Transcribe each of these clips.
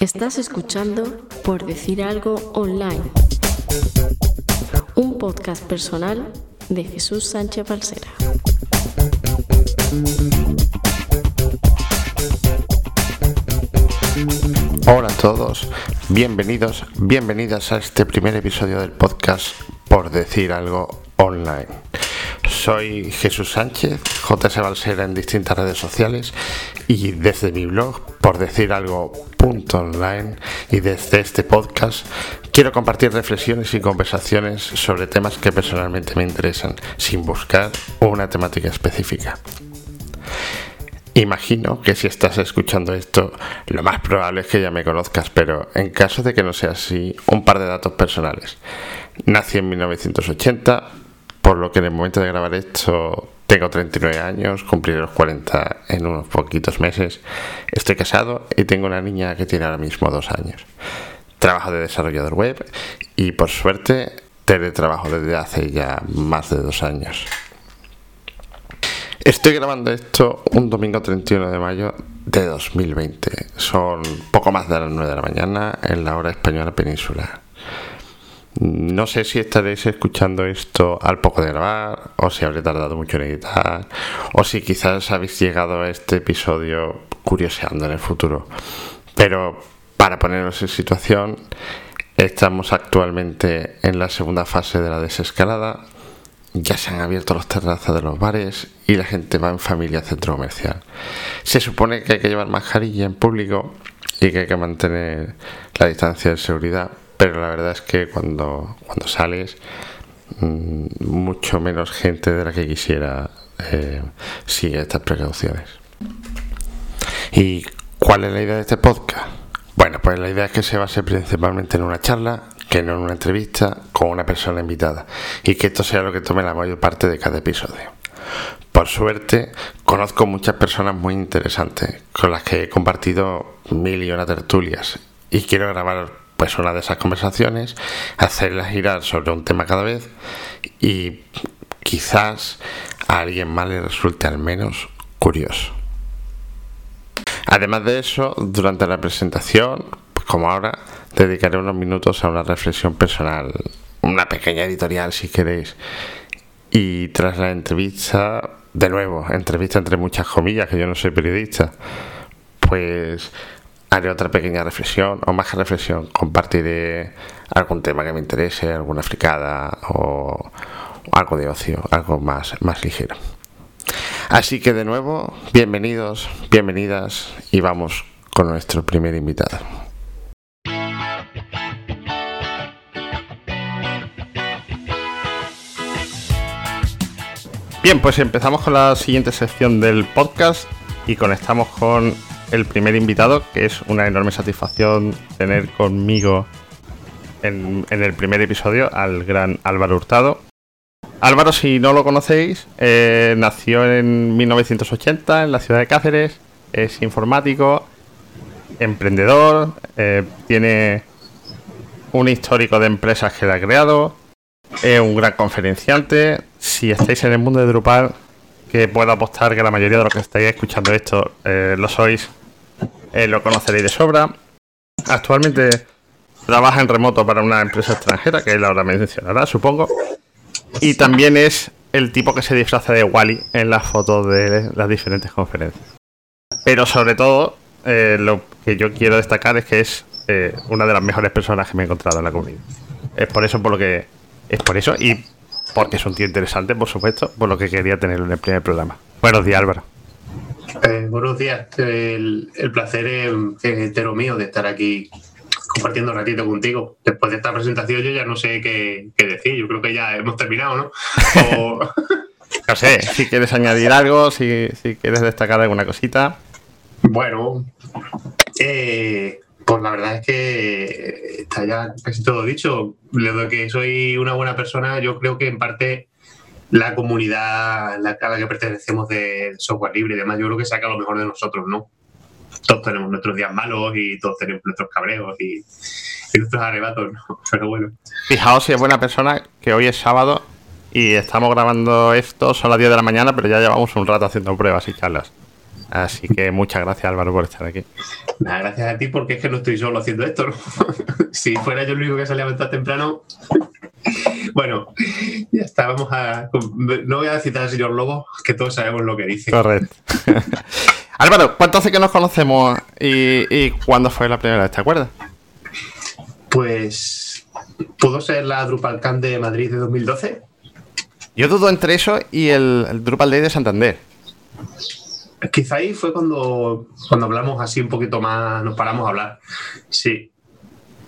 Estás escuchando Por Decir Algo Online, un podcast personal de Jesús Sánchez Balsera. Hola a todos, bienvenidos, bienvenidas a este primer episodio del podcast Por Decir Algo Online. Soy Jesús Sánchez, JS Balsera en distintas redes sociales y desde mi blog, por decir algo, punto online y desde este podcast quiero compartir reflexiones y conversaciones sobre temas que personalmente me interesan, sin buscar una temática específica. Imagino que si estás escuchando esto, lo más probable es que ya me conozcas, pero en caso de que no sea así, un par de datos personales. Nací en 1980, por lo que en el momento de grabar esto tengo 39 años, cumpliré los 40 en unos poquitos meses. Estoy casado y tengo una niña que tiene ahora mismo dos años. Trabajo de desarrollador web y por suerte teletrabajo desde hace ya más de dos años. Estoy grabando esto un domingo 31 de mayo de 2020. Son poco más de las 9 de la mañana en la hora española peninsular. No sé si estaréis escuchando esto al poco de grabar, o si habré tardado mucho en editar, o si quizás habéis llegado a este episodio curioseando en el futuro. Pero para ponernos en situación, estamos actualmente en la segunda fase de la desescalada. Ya se han abierto los terrazas de los bares y la gente va en familia al centro comercial. Se supone que hay que llevar mascarilla en público y que hay que mantener la distancia de seguridad, pero la verdad es que cuando, cuando sales, mm, mucho menos gente de la que quisiera eh, sigue estas precauciones. ¿Y cuál es la idea de este podcast? Bueno, pues la idea es que se base principalmente en una charla, que no en una entrevista con una persona invitada, y que esto sea lo que tome la mayor parte de cada episodio. Por suerte, conozco muchas personas muy interesantes con las que he compartido mil y una tertulias y quiero grabar pues una de esas conversaciones, hacerlas girar sobre un tema cada vez y quizás a alguien más le resulte al menos curioso. Además de eso, durante la presentación, pues como ahora, dedicaré unos minutos a una reflexión personal, una pequeña editorial si queréis. Y tras la entrevista, de nuevo, entrevista entre muchas comillas, que yo no soy periodista, pues haré otra pequeña reflexión, o más reflexión, compartiré algún tema que me interese, alguna fricada o, algo de ocio, algo más, más ligero. Así que de nuevo, bienvenidos, bienvenidas y vamos con nuestro primer invitado. Bien, pues empezamos con la siguiente sección del podcast y conectamos con el primer invitado, que es una enorme satisfacción tener conmigo en, el primer episodio al gran Álvaro Hurtado. Álvaro, si no lo conocéis, eh, nació en 1980 en la ciudad de Cáceres, es informático, emprendedor, eh, tiene un histórico de empresas que le ha creado, es un gran conferenciante. Si estáis en el mundo de Drupal, que puedo apostar que la mayoría de los que estáis escuchando esto eh, lo sois, eh, lo conoceréis de sobra. Actualmente trabaja en remoto para una empresa extranjera, que él ahora mencionará, supongo. Y también es el tipo que se disfraza de Wally en las fotos de las diferentes conferencias. Pero sobre todo, eh, lo que yo quiero destacar es que es una de las mejores personas que me he encontrado en la comunidad. Es por eso por lo que. Es por eso y porque es un tío interesante, por supuesto, por lo que quería tenerlo en el primer programa. Buenos días, Álvaro. Eh, buenos días. El, placer es, entero mío de estar aquí compartiendo un ratito contigo. Después de esta presentación yo ya no sé qué, decir. Yo creo que ya hemos terminado, ¿no? no sé, si quieres añadir algo, si, si quieres destacar alguna cosita. Bueno, eh, pues la verdad es que está ya casi todo dicho. Lo que soy una buena persona, yo creo que en parte la comunidad a la que pertenecemos de software libre y demás, yo creo que saca lo mejor de nosotros, ¿no? Todos tenemos nuestros días malos y todos tenemos nuestros cabreos y, nuestros arrebatos, ¿no? Pero bueno. Fijaos si es buena persona que hoy es sábado y estamos grabando esto, son las 10 de la mañana, pero ya llevamos un rato haciendo pruebas y charlas. Así que muchas gracias Álvaro por estar aquí. Nada, gracias a ti porque es que no estoy solo haciendo esto. si fuera yo el único que salía tan temprano. bueno, ya está, vamos a... No voy a citar al señor Lobo, que todos sabemos lo que dice. Correcto. Álvaro, ¿cuánto hace que nos conocemos y, y cuándo fue la primera vez? ¿Te acuerdas? Pues pudo ser la DrupalCamp de Madrid de 2012. Yo dudo entre eso y el, el Drupal Day de Santander. Quizá ahí fue cuando, cuando hablamos así un poquito más, nos paramos a hablar. Sí,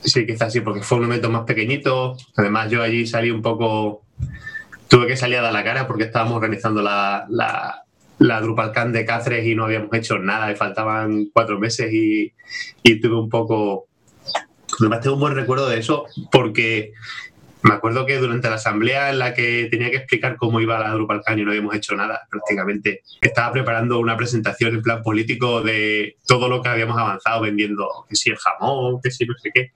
sí, quizás sí, porque fue un momento más pequeñito. Además, yo allí salí un poco, tuve que salir a dar la cara porque estábamos organizando la, la, la de Cáceres y no habíamos hecho nada y faltaban cuatro meses y, y tuve un poco... Además, tengo un buen recuerdo de eso porque me acuerdo que durante la asamblea en la que tenía que explicar cómo iba la DrupalCon y no habíamos hecho nada prácticamente, estaba preparando una presentación en plan político de todo lo que habíamos avanzado vendiendo, que si el jamón, que si no sé qué.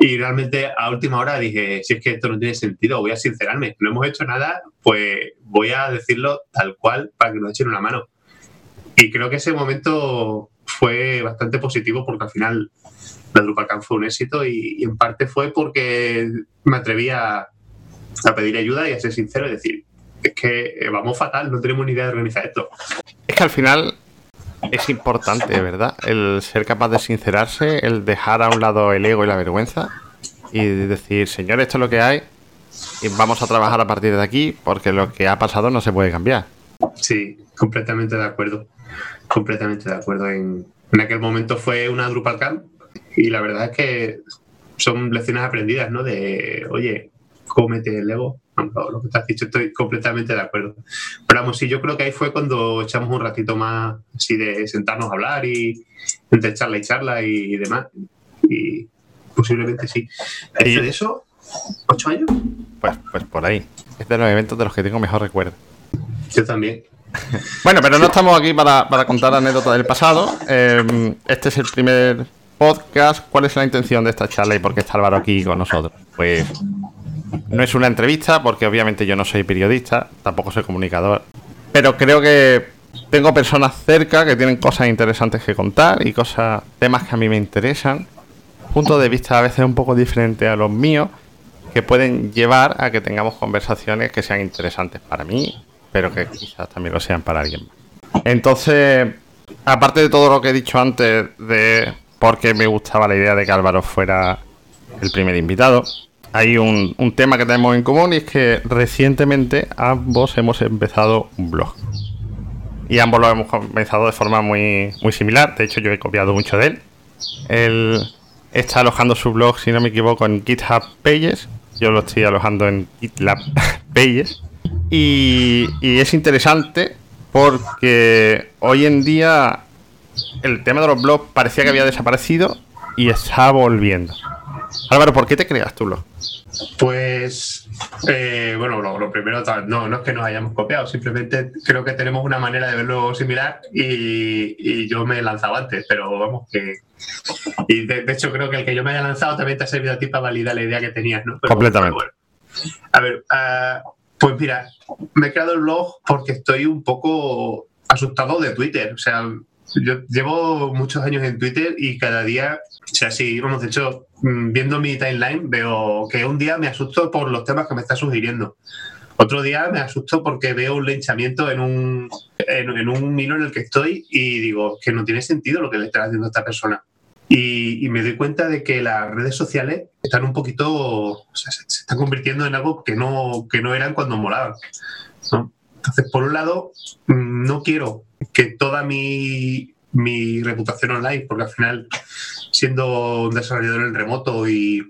Y realmente a última hora dije, si es que esto no tiene sentido, voy a sincerarme, no hemos hecho nada, pues voy a decirlo tal cual para que nos echen una mano. Y creo que ese momento fue bastante positivo porque al final la DrupalCamp fue un éxito y, y, en parte fue porque me atreví a, a, pedir ayuda y a ser sincero y decir, es que vamos fatal, no tenemos ni idea de organizar esto. Es que al final es importante, ¿verdad? El ser capaz de sincerarse, el dejar a un lado el ego y la vergüenza y decir, señor, esto es lo que hay y vamos a trabajar a partir de aquí porque lo que ha pasado no se puede cambiar. Sí, completamente de acuerdo. Completamente de acuerdo. En, en aquel momento fue una DrupalCamp y la verdad es que son lecciones aprendidas, ¿no? De, oye, cómete el ego. No, lo que te has dicho, estoy completamente de acuerdo. Pero vamos, sí, yo creo que ahí fue cuando echamos un ratito más así de sentarnos a hablar y entre charla y charla y, y demás. Y posiblemente sí. ¿Y de eso? ¿Ocho años? Pues, pues por ahí. Es de los eventos de los que tengo mejor recuerdo. Yo también. Bueno, pero no estamos aquí para, para contar anécdotas del pasado. Eh, este es el primer podcast. ¿Cuál es la intención de esta charla y por qué está Álvaro aquí con nosotros? Pues no es una entrevista, porque obviamente yo no soy periodista, tampoco soy comunicador, pero creo que tengo personas cerca que tienen cosas interesantes que contar y cosas, temas que a mí me interesan, puntos de vista a veces un poco diferentes a los míos, que pueden llevar a que tengamos conversaciones que sean interesantes para mí, pero que quizás también lo sean para alguien más. Entonces, aparte de todo lo que he dicho antes de porque me gustaba la idea de que Álvaro fuera el primer invitado. Hay un, un, tema que tenemos en común y es que recientemente ambos hemos empezado un blog. Y ambos lo hemos comenzado de forma muy, muy similar. De hecho, yo he copiado mucho de él. Él está alojando su blog, si no me equivoco, en GitHub Pages. Yo lo estoy alojando en GitLab Pages. Y, y es interesante porque hoy en día el tema de los blogs parecía que había desaparecido y está volviendo. Álvaro, ¿por qué te creas tu blog? Pues, eh, bueno, lo, lo, primero, no, no es que nos hayamos copiado, simplemente creo que tenemos una manera de verlo similar y, y yo me he lanzado antes, pero vamos que... Y de, de, hecho creo que el que yo me haya lanzado también te ha servido a ti para validar la idea que tenías, ¿no? Pero, Completamente. Bueno, a ver, uh, pues mira, me he creado el blog porque estoy un poco asustado de Twitter, o sea, yo llevo muchos años en Twitter y cada día, o sea, sí, vamos, de hecho, viendo mi timeline, veo que un día me asusto por los temas que me está sugiriendo. Otro día me asusto porque veo un linchamiento en un, en, en un hilo en el que estoy y digo que no tiene sentido lo que le está haciendo a esta persona. Y, me doy cuenta de que las redes sociales están un poquito, se, están convirtiendo en algo que no, que no eran cuando molaban. Entonces, por un lado, no quiero que toda mi, mi, reputación online, porque al final, siendo un desarrollador en remoto y,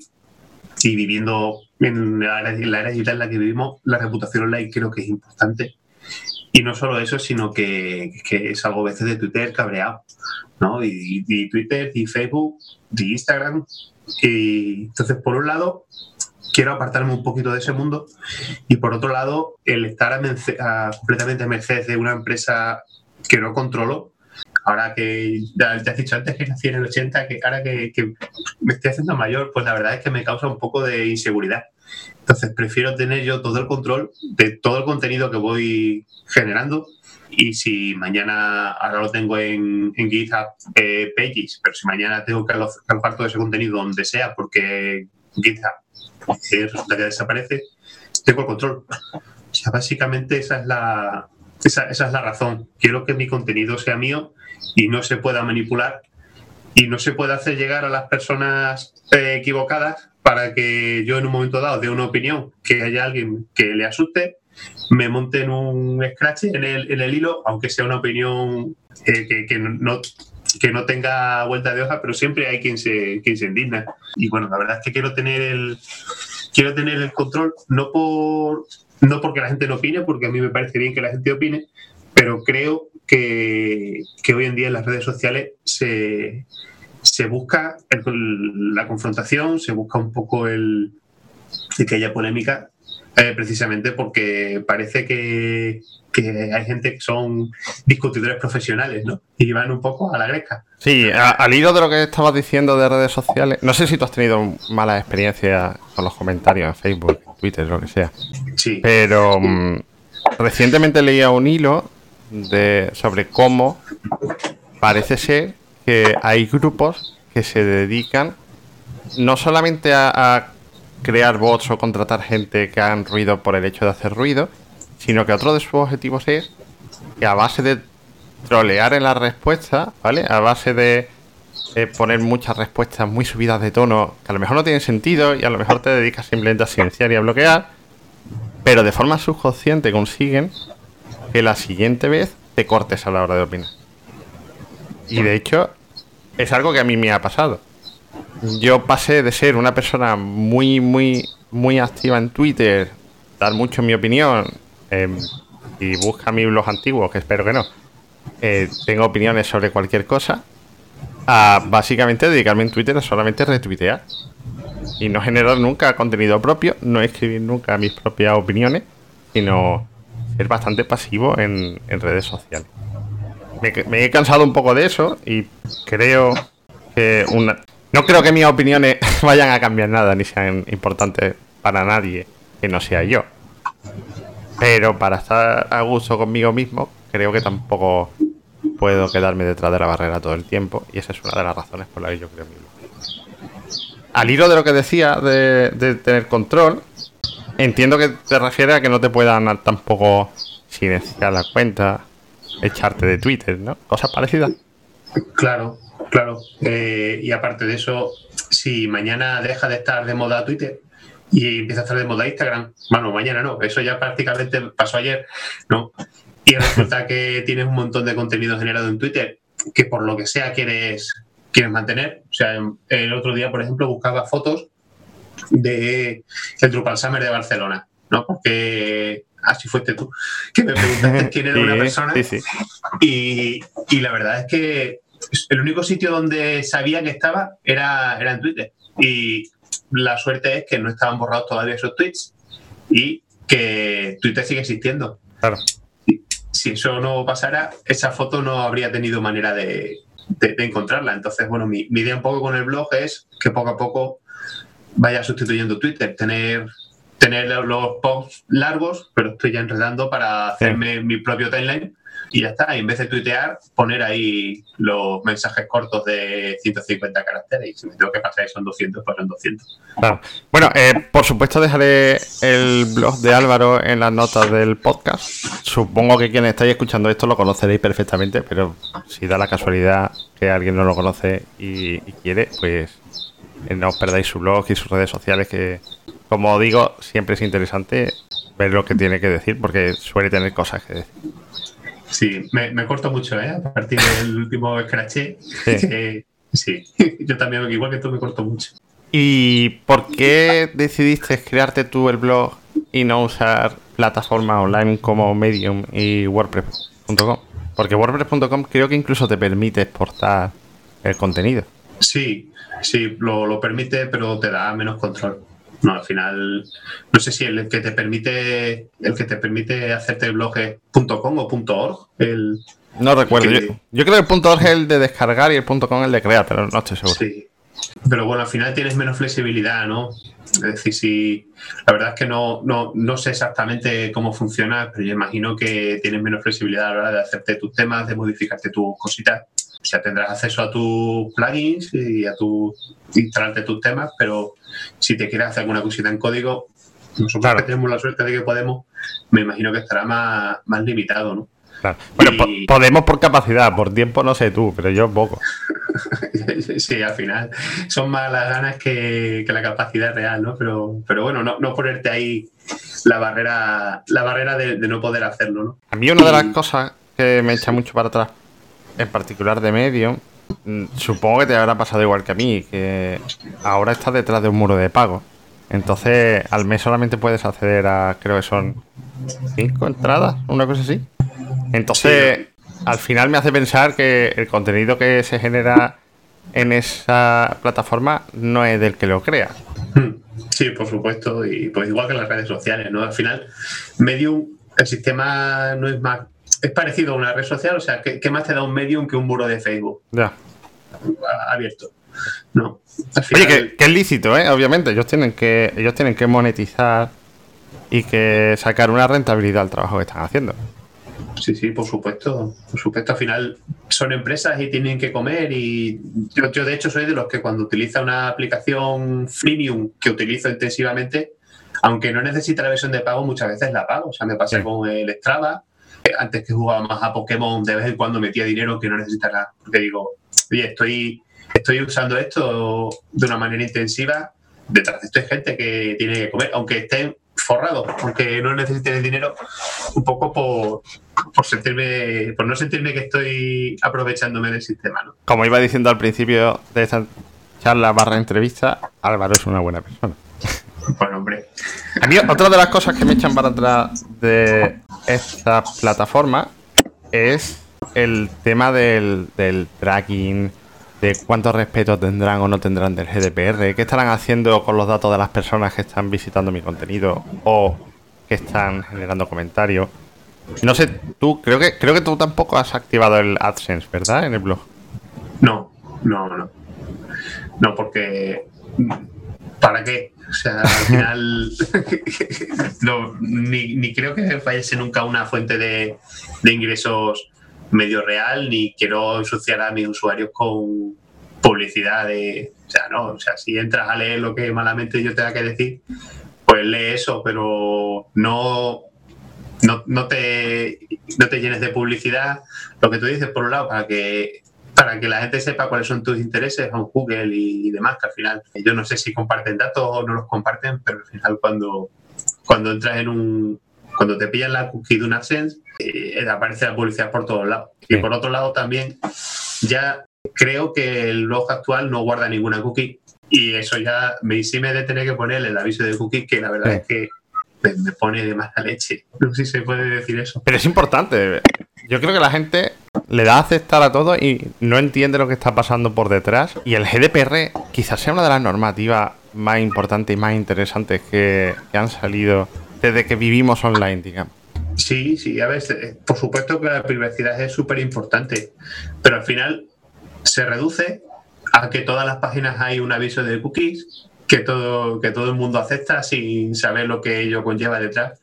y viviendo en la, en la, era, digital en la que vivimos, la reputación online creo que es importante. Y no solo eso, sino que, que es algo a veces de Twitter cabreado, ¿no? Y, Twitter, y Facebook, y Instagram. Y entonces, por un lado, quiero apartarme un poquito de ese mundo y por otro lado, el estar a a, completamente a merced de una empresa que no controlo, ahora que ya has dicho antes que nací en el 80, que ahora que, me estoy haciendo mayor, pues la verdad es que me causa un poco de inseguridad. Entonces prefiero tener yo todo el control de todo el contenido que voy generando y si mañana, ahora lo tengo en, GitHub eh, Pages, pero si mañana tengo que alojar todo ese contenido donde sea porque GitHub eh, que desaparece, tengo el control. O sea, básicamente esa es la, esa, esa es la razón. Quiero que mi contenido sea mío y no se pueda manipular y no se puede hacer llegar a las personas eh, equivocadas para que yo en un momento dado dé una opinión que haya alguien que le asuste, me monte un scratch en el, en el hilo, aunque sea una opinión eh, que, que, no, que no tenga vuelta de hoja, pero siempre hay quien se, quien se indigna. Y bueno, la verdad es que quiero tener el, quiero tener el control, no por no porque la gente no opine, porque a mí me parece bien que la gente opine, pero creo que, hoy en día en las redes sociales se, busca la confrontación, se busca un poco el, que haya polémica, eh, precisamente porque parece que, hay gente que son discutidores profesionales, ¿no? Y van un poco a la greca. Sí, al hilo de lo que estabas diciendo de redes sociales, no sé si tú has tenido malas experiencias con los comentarios en Facebook, Twitter, lo que sea. Sí. Pero mm, recientemente leía un hilo de, sobre cómo parece ser que hay grupos que se dedican no solamente a, crear bots o contratar gente que hagan ruido por el hecho de hacer ruido, sino que otro de sus objetivos es que a base de trolear en la respuesta, ¿vale? A base de poner muchas respuestas muy subidas de tono que a lo mejor no tienen sentido y a lo mejor te dedicas simplemente a silenciar y a bloquear, pero de forma subconsciente consiguen que la siguiente vez te cortes a la hora de opinar. Y de hecho, es algo que a mí me ha pasado. Yo pasé de ser una persona muy, muy, muy activa en Twitter, dar mucho mi opinión, em, y busca mi blog antiguo, que espero que no. Eh, tengo opiniones sobre cualquier cosa, a básicamente dedicarme en Twitter a solamente retuitear y no generar nunca contenido propio, no escribir nunca mis propias opiniones, sino ser bastante pasivo en, redes sociales. Me, he cansado un poco de eso y creo que una... No creo que mis opiniones vayan a cambiar nada ni sean importantes para nadie que no sea yo. Pero para estar a gusto conmigo mismo, creo que tampoco puedo quedarme detrás de la barrera todo el tiempo y esa es una de las razones por las que yo creo mi Al hilo de lo que decía de, tener control, entiendo que te refiere a que no te puedan tampoco silenciar la cuenta, echarte de Twitter, ¿no? Cosas parecidas. Claro, claro. Eh, y aparte de eso, si mañana deja de estar de moda Twitter y empieza a estar de moda Instagram, bueno, mañana no, eso ya prácticamente pasó ayer, ¿no? y resulta que tienes un montón de contenido generado en Twitter que por lo que sea quieres, quieres mantener. O sea, el otro día, por ejemplo, buscaba fotos de el Drupal Summer de Barcelona, ¿no? Porque así fuiste tú, que me preguntaste quién era una persona. Y, la verdad es que el único sitio donde sabía que estaba era, era en Twitter. Y la suerte es que no estaban borrados todavía esos tweets y que Twitter sigue existiendo. Claro si eso no pasara, esa foto no habría tenido manera de, encontrarla. Entonces, bueno, mi, idea un poco con el blog es que poco a poco vaya sustituyendo Twitter, tener tener los posts largos, pero estoy ya enredando para hacerme mi propio timeline y ya está. Y en vez de tuitear, poner ahí los mensajes cortos de 150 caracteres. Y si me tengo que pasar y son 200, pues son 200. Bueno, eh, por supuesto dejaré el blog de Álvaro en las notas del podcast. Supongo que quienes estáis escuchando esto lo conoceréis perfectamente, pero si da la casualidad que alguien no lo conoce y, quiere, pues eh, no os perdáis su blog y sus redes sociales que, como digo, siempre es interesante ver lo que tiene que decir porque suele tener cosas que decir. Sí, me, corto mucho, ¿eh? A partir del último scratch. Sí. yo también, igual que tú, me corto mucho. ¿Y por qué decidiste crearte tú el blog y no usar plataformas online como Medium y WordPress.com? Porque WordPress.com creo que incluso te permite exportar el contenido. Sí, sí, lo, lo permite, pero te da menos control. No, al final, no sé si el que te permite, el que te permite hacerte el blog es .com o .org. no recuerdo. yo, creo que el .org es el de descargar y el .com el de crear, pero no estoy seguro. Sí, Pero bueno, al final tienes menos flexibilidad, ¿no? Es decir, si la verdad es que no, no, no sé exactamente cómo funciona, pero yo imagino que tienes menos flexibilidad a la hora de hacerte tus temas, de modificarte tus cositas. O sea, tendrás acceso a tus plugins y a tu instalarte tus temas, pero si te quieres hacer alguna cosita en código, nosotros Claro. que tenemos la suerte de que podemos, me imagino que estará más, más limitado, ¿no? Claro. Bueno, po- podemos por capacidad, por tiempo no sé tú, pero yo poco. Sí, al final son más las ganas que, que la capacidad real, ¿no? Pero, pero bueno, no, no ponerte ahí la barrera, la barrera de, de no poder hacerlo, ¿no? A mí una de las Y- cosas que me echa mucho para atrás, en particular de Medium, mm, supongo que te habrá pasado igual que a mí, que ahora estás detrás de un muro de pago. Entonces, al mes solamente puedes acceder a, creo que son cinco entradas, una cosa así. Entonces, al final me hace pensar que el contenido que se genera en esa plataforma no es del que lo crea. Sí, por supuesto, y pues igual que en las redes sociales, ¿no? Al final, Medium, el sistema no es más, es parecido a una red social, o sea, ¿qué, qué más te da un Medium que un muro de Facebook Ya. a- abierto? No. Oye, que, que es lícito, ¿eh? Obviamente, ellos tienen que ellos tienen que monetizar y que sacar una rentabilidad al trabajo que están haciendo. Sí, sí, por supuesto. Por supuesto, al final son empresas y tienen que comer. Y yo, yo, de hecho, soy de los que cuando utiliza una aplicación freemium que utilizo intensivamente, aunque no necesita la versión de pago, muchas veces la pago. O sea, me pasé Sí. con el Strava. Antes que jugaba más a Pokémon, de vez en cuando metía dinero que no necesitara. Porque digo, oye, estoy, estoy usando esto de una manera intensiva. Detrás de esto hay gente que tiene que comer, aunque estén forrados, aunque no necesiten el dinero, un poco por, por sentirme, por no sentirme que estoy aprovechándome del sistema. Como iba diciendo al principio de esta charla barra entrevista, Álvaro es una buena persona. Bueno, hombre, A mí, otra de las cosas que me echan para atrás de esta plataforma es el tema del, del tracking, de cuánto respeto tendrán o no tendrán del GDPR, qué estarán haciendo con los datos de las personas que están visitando mi contenido o que están generando comentarios. No sé, tú, creo que, creo que tú tampoco has activado el AdSense, ¿verdad? En el blog. no, no, no. No, porque ¿para qué? O sea, al final ni, creo que vayase nunca una fuente de, de ingresos medio real, ni quiero ensuciar a mis usuarios con publicidad de. O sea, no, o sea, si entras a leer lo que malamente yo tenga que decir, pues lee eso, pero no, no, no, te, no te llenes de publicidad. Lo que tú dices, por un lado, para que para que la gente sepa cuáles son tus intereses a Google y, demás, que al final yo no sé si comparten datos o no los comparten, pero al final cuando, cuando entras en un cuando te pillan la cookie de un AdSense, eh, aparece la publicidad por todos lados. Y por otro lado también, ya creo que el blog actual no guarda ninguna cookie y eso ya me, sí me he de tener que poner el aviso de cookie, que la verdad Sí. es que me, me pone de mala leche. No sé si se puede decir eso. Pero es importante. Yo creo que la gente le da a aceptar a todo y no entiende lo que está pasando por detrás. Y el GDPR quizás sea una de las normativas más importantes y más interesantes que, que han salido desde que vivimos online, digamos. Sí, sí, a ver, eh, por supuesto que la privacidad es súper importante, pero al final se reduce a que todas las páginas hay un aviso de cookies que todo, que todo el mundo acepta sin saber lo que ello conlleva detrás.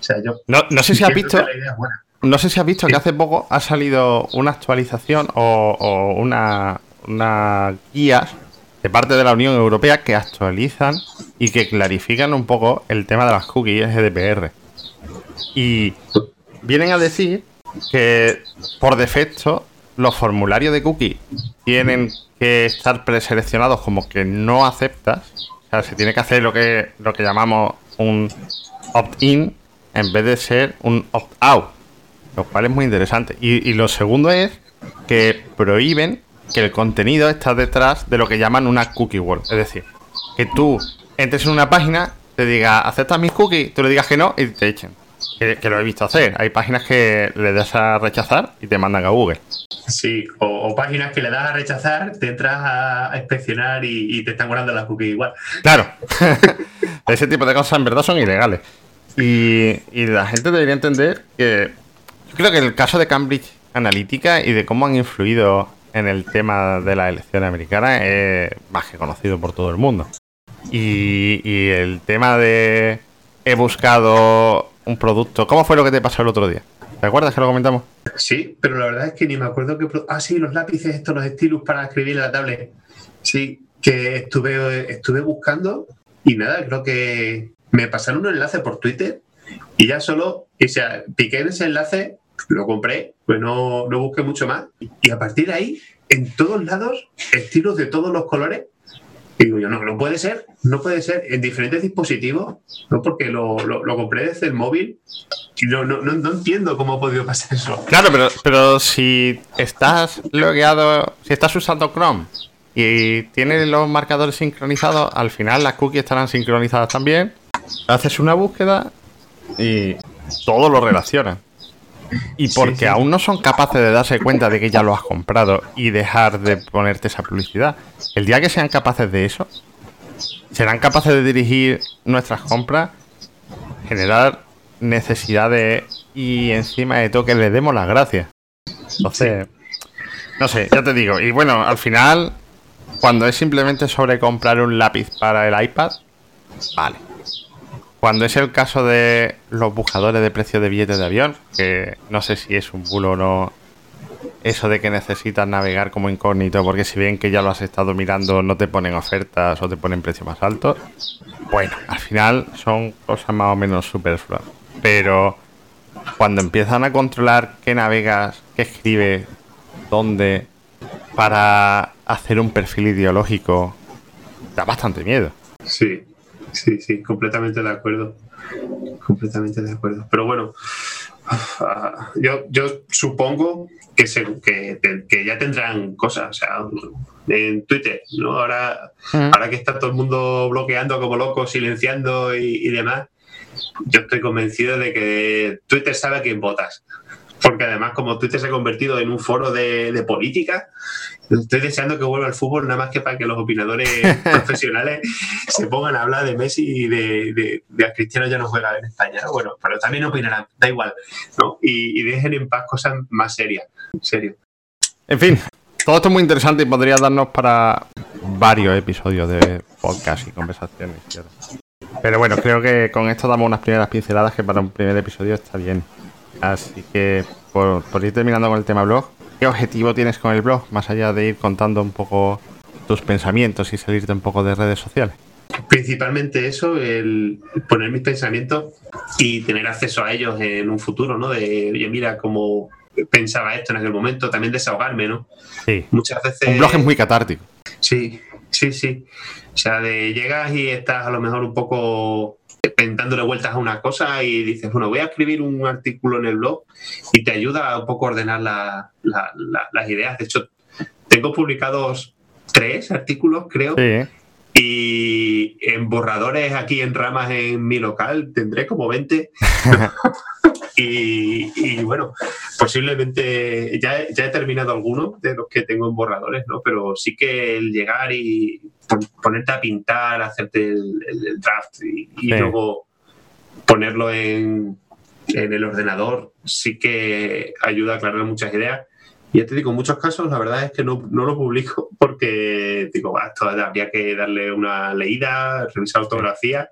O sea, yo No, no sé si has visto, que la idea es buena. No sé si has visto que hace poco ha salido una actualización o, o una, una guías de parte de la Unión Europea que actualizan y que clarifican un poco el tema de las cookies GDPR. Y vienen a decir que por defecto los formularios de cookie tienen que estar preseleccionados como que no aceptas. O sea, se tiene que hacer lo que, lo que llamamos un opt-in en vez de ser un opt-out. Lo cual es muy interesante. Y, y lo segundo es que prohíben que el contenido está detrás de lo que llaman una cookie wall. Es decir, que tú entres en una página, te diga, ¿aceptas mis cookies? Tú le digas que no y te echen. Que, que lo he visto hacer. Hay páginas que le das a rechazar y te mandan a Google. Sí, o, o páginas que le das a rechazar, te entras a, a inspeccionar y, y te están guardando las cookies igual. Claro. Ese tipo de cosas en verdad son ilegales. Y, y la gente debería entender que. Creo que el caso de Cambridge Analytica y de cómo han influido en el tema de las elecciones americanas es más que conocido por todo el mundo. Y, y el tema de he buscado un producto. ¿Cómo fue lo que te pasó el otro día? ¿Te acuerdas que lo comentamos? Sí, pero la verdad es que ni me acuerdo que... Ah, sí, los lápices, estos, los estilos para escribir en la tablet. Sí, que estuve, estuve buscando y nada, creo que me pasaron un enlace por Twitter y ya solo, o sea, piqué en ese enlace, lo compré, pues no, no busqué mucho más. Y a partir de ahí, en todos lados, estilos de todos los colores. Y digo yo, no, no puede ser, no puede ser en diferentes dispositivos, ¿no? Porque lo, lo, compré desde el móvil no, no, no, no entiendo cómo ha podido pasar eso. Claro, pero, pero si estás logueado, si estás usando Chrome y tienes los marcadores sincronizados, al final las cookies estarán sincronizadas también. Haces una búsqueda y todo lo relaciona. Y porque sí. aún no son capaces de darse cuenta de que ya lo has comprado y dejar de ponerte esa publicidad. El día que sean capaces de eso, serán capaces de dirigir nuestras compras, generar necesidades y encima de todo que les demos las gracias. Entonces, no sé, ya te digo. Y bueno, al final, cuando es simplemente sobre comprar un lápiz para el iPad, vale. Cuando es el caso de los buscadores de precios de billetes de avión, que no sé si es un bulo o no, eso de que necesitas navegar como incógnito, porque si ven que ya lo has estado mirando, no te ponen ofertas o te ponen precios más altos. Bueno, al final son cosas más o menos superfluas. Pero cuando empiezan a controlar qué navegas, qué escribes, dónde, para hacer un perfil ideológico, da bastante miedo. Sí, sí, sí, completamente de acuerdo. Completamente de acuerdo. Pero bueno, ah, yo, yo supongo que, se, que, que ya tendrán cosas, o sea, en Twitter, ¿no? Ahora, Mm. ahora que está todo el mundo bloqueando como loco, silenciando y, y demás, yo estoy convencido de que Twitter sabe a quién votas. Porque además, como Twitter se ha convertido en un foro de, de política, estoy deseando que vuelva al fútbol nada más que para que los opinadores profesionales se pongan a hablar de Messi y de, de, de a Cristiano ya no juega en España. ¿no? Bueno, pero también opinarán, da igual. ¿no? Y, y dejen en paz cosas más serias. En serio. En fin, todo esto es muy interesante y podría darnos para varios episodios de podcast y conversaciones. Pero bueno, creo que con esto damos unas primeras pinceladas que para un primer episodio está bien. Así que por, por ir terminando con el tema blog, ¿qué objetivo tienes con el blog? Más allá de ir contando un poco tus pensamientos y salirte un poco de redes sociales. Principalmente eso, el poner mis pensamientos y tener acceso a ellos en un futuro, ¿no? De, oye, mira cómo pensaba esto en aquel momento, también desahogarme, ¿no? Sí. Muchas veces... Un blog es muy catártico. Sí, sí, sí. O sea, de llegas y estás a lo mejor un poco dándole vueltas a una cosa y dices, bueno, voy a escribir un artículo en el blog y te ayuda un poco a ordenar la- la- la- las ideas. De hecho, tengo publicados tres artículos, creo, Sí. y en borradores aquí en ramas en mi local tendré como 20. y, y bueno, posiblemente ya, ya he terminado algunos de los que tengo en borradores, ¿no? Pero sí que el llegar y ponerte a pintar, hacerte el, draft y, y Sí. luego ponerlo en, en el ordenador, sí que ayuda a aclarar muchas ideas. Y ya te digo, en muchos casos la verdad es que no, no lo publico porque digo, "Bah, esto habría que darle una leída, revisar ortografía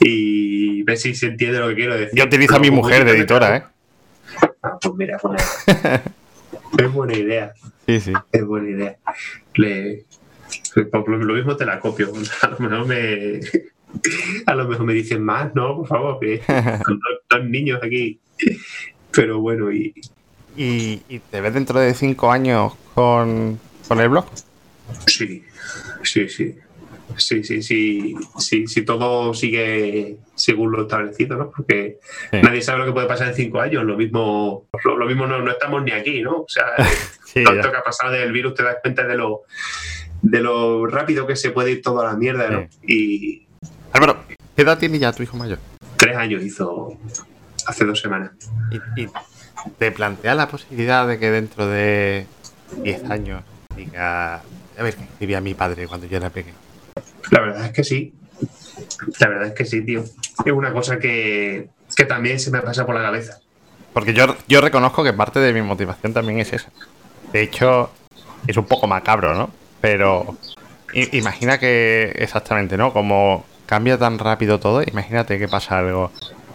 y ver si se entiende lo que quiero decir. Yo utilizo a mi mujer de editora, ¿eh? Ah, pues mira, buena- es buena idea, Sí, sí. es buena idea. Le, lo lo mismo te la copio. A lo mejor me, a lo mejor me dicen más, no, por favor, que dos niños aquí. Pero bueno, y ¿Y, y te ves dentro de cinco años con, con el blog? Sí, sí, sí. Sí, sí, sí, sí, sí, todo sigue según lo establecido, ¿no? Porque Sí. nadie sabe lo que puede pasar en cinco años. Lo mismo, lo, lo mismo no, no estamos ni aquí, ¿no? O sea, Sí, tanto ya. que ha pasado del virus te das cuenta de lo, de lo rápido que se puede ir toda la mierda, ¿no? Y Álvaro, ¿qué edad tiene ya tu hijo mayor? tres años hizo hace dos semanas. ¿Y, y te plantea la posibilidad de que dentro de 10 años diga, a ver, qué escribía mi padre cuando yo era pequeño? La verdad es que sí. La verdad es que sí, tío. Es una cosa que, que también se me pasa por la cabeza. Porque yo, yo reconozco que parte de mi motivación también es esa. De hecho, es un poco macabro, ¿no? Pero imagina que exactamente, ¿no? Como cambia tan rápido todo, imagínate que pasa algo.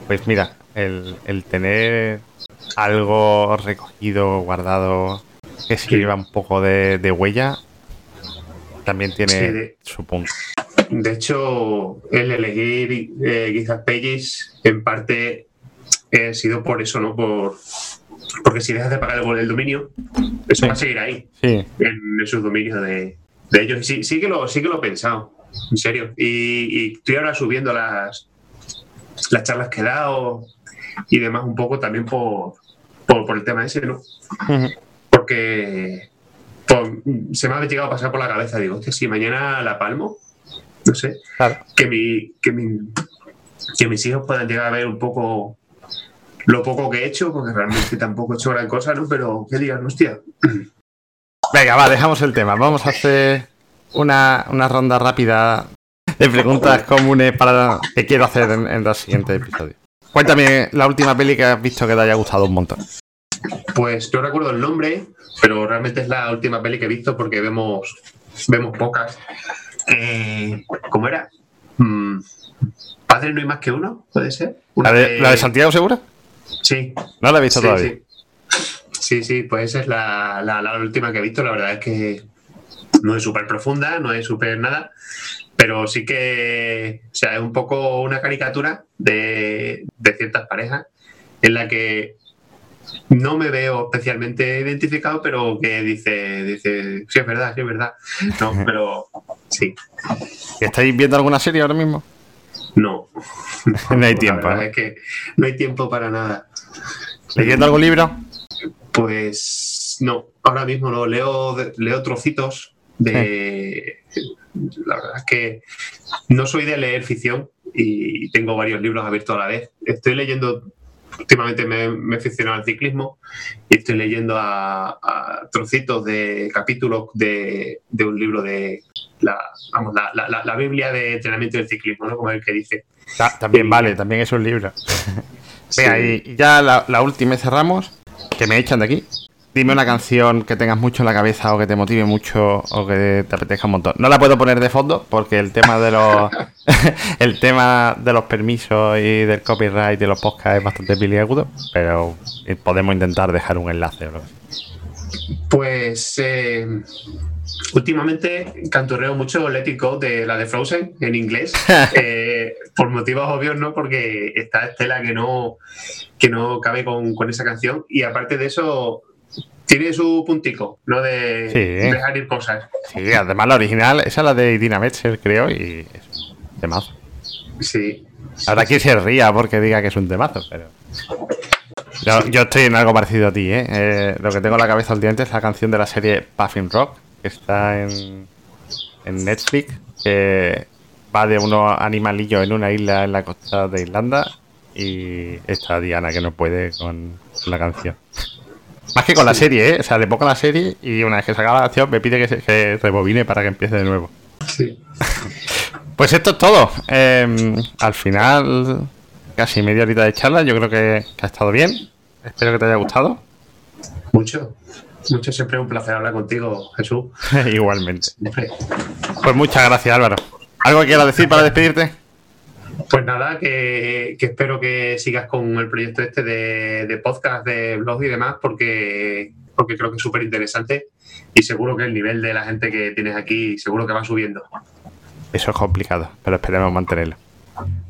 Pues mira, el, el tener algo recogido, guardado, que sirva un poco de, huella, también tiene su punto. De hecho, el elegir eh, Gizas Pages en parte ha sido por eso, ¿no? Por, porque si dejas de pagar el, dominio, eso va a seguir ahí, en esos dominios de, ellos. Sí, sí, que lo, sí que lo he pensado, en serio. Y, estoy ahora subiendo las, las charlas que he dado y demás un poco también por, por, el tema ese, ¿no? Porque se me ha llegado a pasar por la cabeza, digo, que si mañana la palmo, no sé, que, mi, que, mi, que mis hijos puedan llegar a ver un poco lo poco que he hecho, porque realmente tampoco he hecho gran cosa, ¿no? Pero que digan, hostia. Venga, va, dejamos el tema. Vamos a hacer una, ronda rápida de preguntas comunes para que quiero hacer en, en los siguientes episodios. Cuéntame la última peli que has visto que te haya gustado un montón. Pues no recuerdo el nombre, pero realmente es la última peli que he visto porque vemos, vemos pocas. Eh, ¿Cómo era? Mm, ¿Padre no hay más que uno? ¿Puede ser? ¿La de, Santiago Segura? Sí. No la he visto todavía. Sí. sí. pues esa es la, la, última que he visto. La verdad es que no es súper profunda, no es súper nada, pero sí que o sea, es un poco una caricatura de, de ciertas parejas en la que no me veo especialmente identificado, pero que dice, dice, sí es verdad, sí es verdad. No, pero sí. ¿Estáis viendo alguna serie ahora mismo? No. no hay tiempo. es que no hay tiempo para nada. ¿Leyendo algún libro? Pues no, ahora mismo no. Leo, leo trocitos de... La verdad es que no soy de leer ficción y tengo varios libros abiertos a la vez. Estoy leyendo últimamente me, he aficionado al ciclismo y estoy leyendo a, trocitos de capítulos de, un libro de la, vamos, la, Biblia de entrenamiento del ciclismo, ¿no? Como el que dice. también vale, también es un libro. Venga, y ya la, última y cerramos, que me echan de aquí. Dime una canción que tengas mucho en la cabeza o que te motive mucho o que te apetezca un montón. No la puedo poner de fondo porque el tema de los el tema de los permisos y del copyright de los podcasts es bastante peliagudo, pero podemos intentar dejar un enlace. Pues eh, últimamente canturreo mucho Let It Go de la de Frozen en inglés, eh, por motivos obvios, ¿no? Porque está Estela que no, que no cabe con, con esa canción y aparte de eso tiene su puntico, ¿no? De dejar ir cosas. Sí, además la original, esa es la de Idina Metzer, creo, y es un temazo. Sí. Ahora aquí se ría porque diga que es un temazo, pero. Yo, estoy en algo parecido a ti, ¿eh? ¿eh? Lo que tengo en la cabeza últimamente es la canción de la serie Puffin Rock, que está en, en Netflix, que va de unos animalillos en una isla en la costa de Irlanda y está Diana que no puede con la canción. Más que con la serie, ¿eh? O sea, le pongo la serie y una vez que se acaba la acción me pide que, se, rebobine para que empiece de nuevo. Sí. Pues esto es todo. Em, al final, casi media horita de charla. Yo creo que, ha estado bien. Espero que te haya gustado. Mucho. Mucho, siempre es un placer hablar contigo, Jesús. Igualmente. Pues muchas gracias, Álvaro. ¿Algo que quieras decir para despedirte? Pues nada, que, espero que sigas con el proyecto este de, podcast, de blog y demás, porque, porque creo que es súper interesante y seguro que el nivel de la gente que tienes aquí seguro que va subiendo. Eso es complicado, pero esperemos mantenerlo.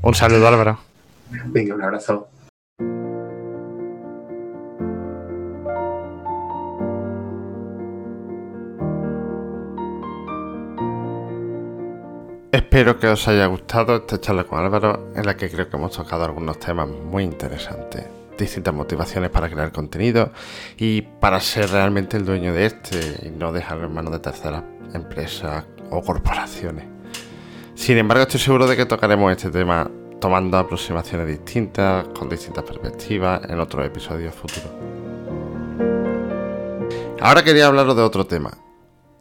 Un saludo, Álvaro. Venga, un abrazo. Espero que os haya gustado esta charla con Álvaro, en la que creo que hemos tocado algunos temas muy interesantes, distintas motivaciones para crear contenido y para ser realmente el dueño de este y no dejarlo en manos de terceras empresas o corporaciones. Sin embargo, estoy seguro de que tocaremos este tema tomando aproximaciones distintas, con distintas perspectivas, en otros episodios futuros. Ahora quería hablaros de otro tema.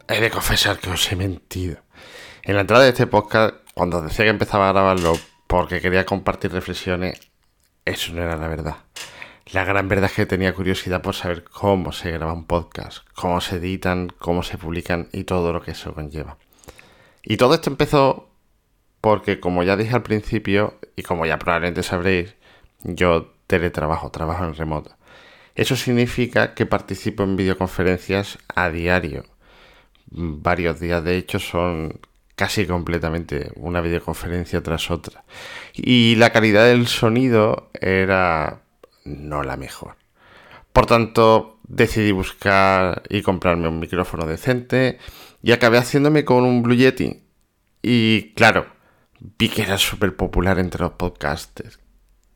He de confesar que os he mentido. En la entrada de este podcast, cuando decía que empezaba a grabarlo porque quería compartir reflexiones, eso no era la verdad. La gran verdad es que tenía curiosidad por saber cómo se graba un podcast, cómo se editan, cómo se publican y todo lo que eso conlleva. Y todo esto empezó porque, como ya dije al principio, y como ya probablemente sabréis, yo teletrabajo, trabajo en remoto. Eso significa que participo en videoconferencias a diario. Varios días, de hecho, son casi completamente una videoconferencia tras otra. Y la calidad del sonido era no la mejor. Por tanto, decidí buscar y comprarme un micrófono decente y acabé haciéndome con un Blue Yeti. Y claro, vi que era súper popular entre los podcasters,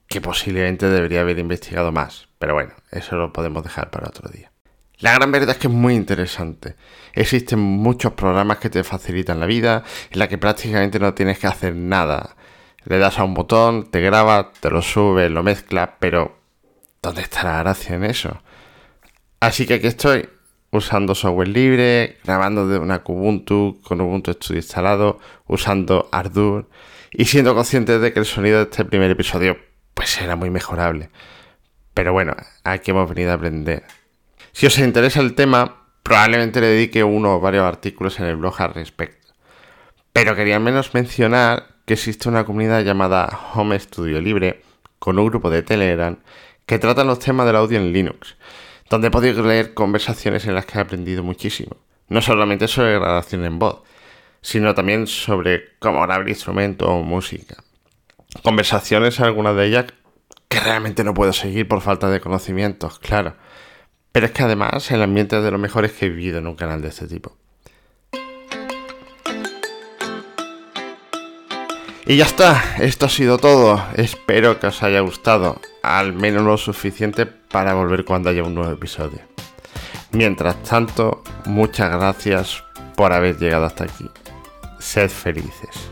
que posiblemente debería haber investigado más, pero bueno, eso lo podemos dejar para otro día. La gran verdad es que es muy interesante. Existen muchos programas que te facilitan la vida, en la que prácticamente no tienes que hacer nada. Le das a un botón, te graba, te lo sube, lo mezcla, pero ¿dónde está la gracia en eso? Así que aquí estoy, usando software libre, grabando de una Kubuntu con Ubuntu Studio instalado, usando Ardour y siendo consciente de que el sonido de este primer episodio pues era muy mejorable. Pero bueno, aquí hemos venido a aprender. Si os interesa el tema, probablemente le dedique uno o varios artículos en el blog al respecto. Pero quería menos mencionar que existe una comunidad llamada Home Studio Libre con un grupo de Telegram que tratan los temas del audio en Linux, donde podéis leer conversaciones en las que he aprendido muchísimo. No solamente sobre grabación en voz, sino también sobre cómo grabar instrumentos o música. Conversaciones, algunas de ellas, que realmente no puedo seguir por falta de conocimientos, claro. Pero es que además el ambiente es de los mejores que he vivido en un canal de este tipo. Y ya está, esto ha sido todo. Espero que os haya gustado, al menos lo suficiente para volver cuando haya un nuevo episodio. Mientras tanto, muchas gracias por haber llegado hasta aquí. Sed felices.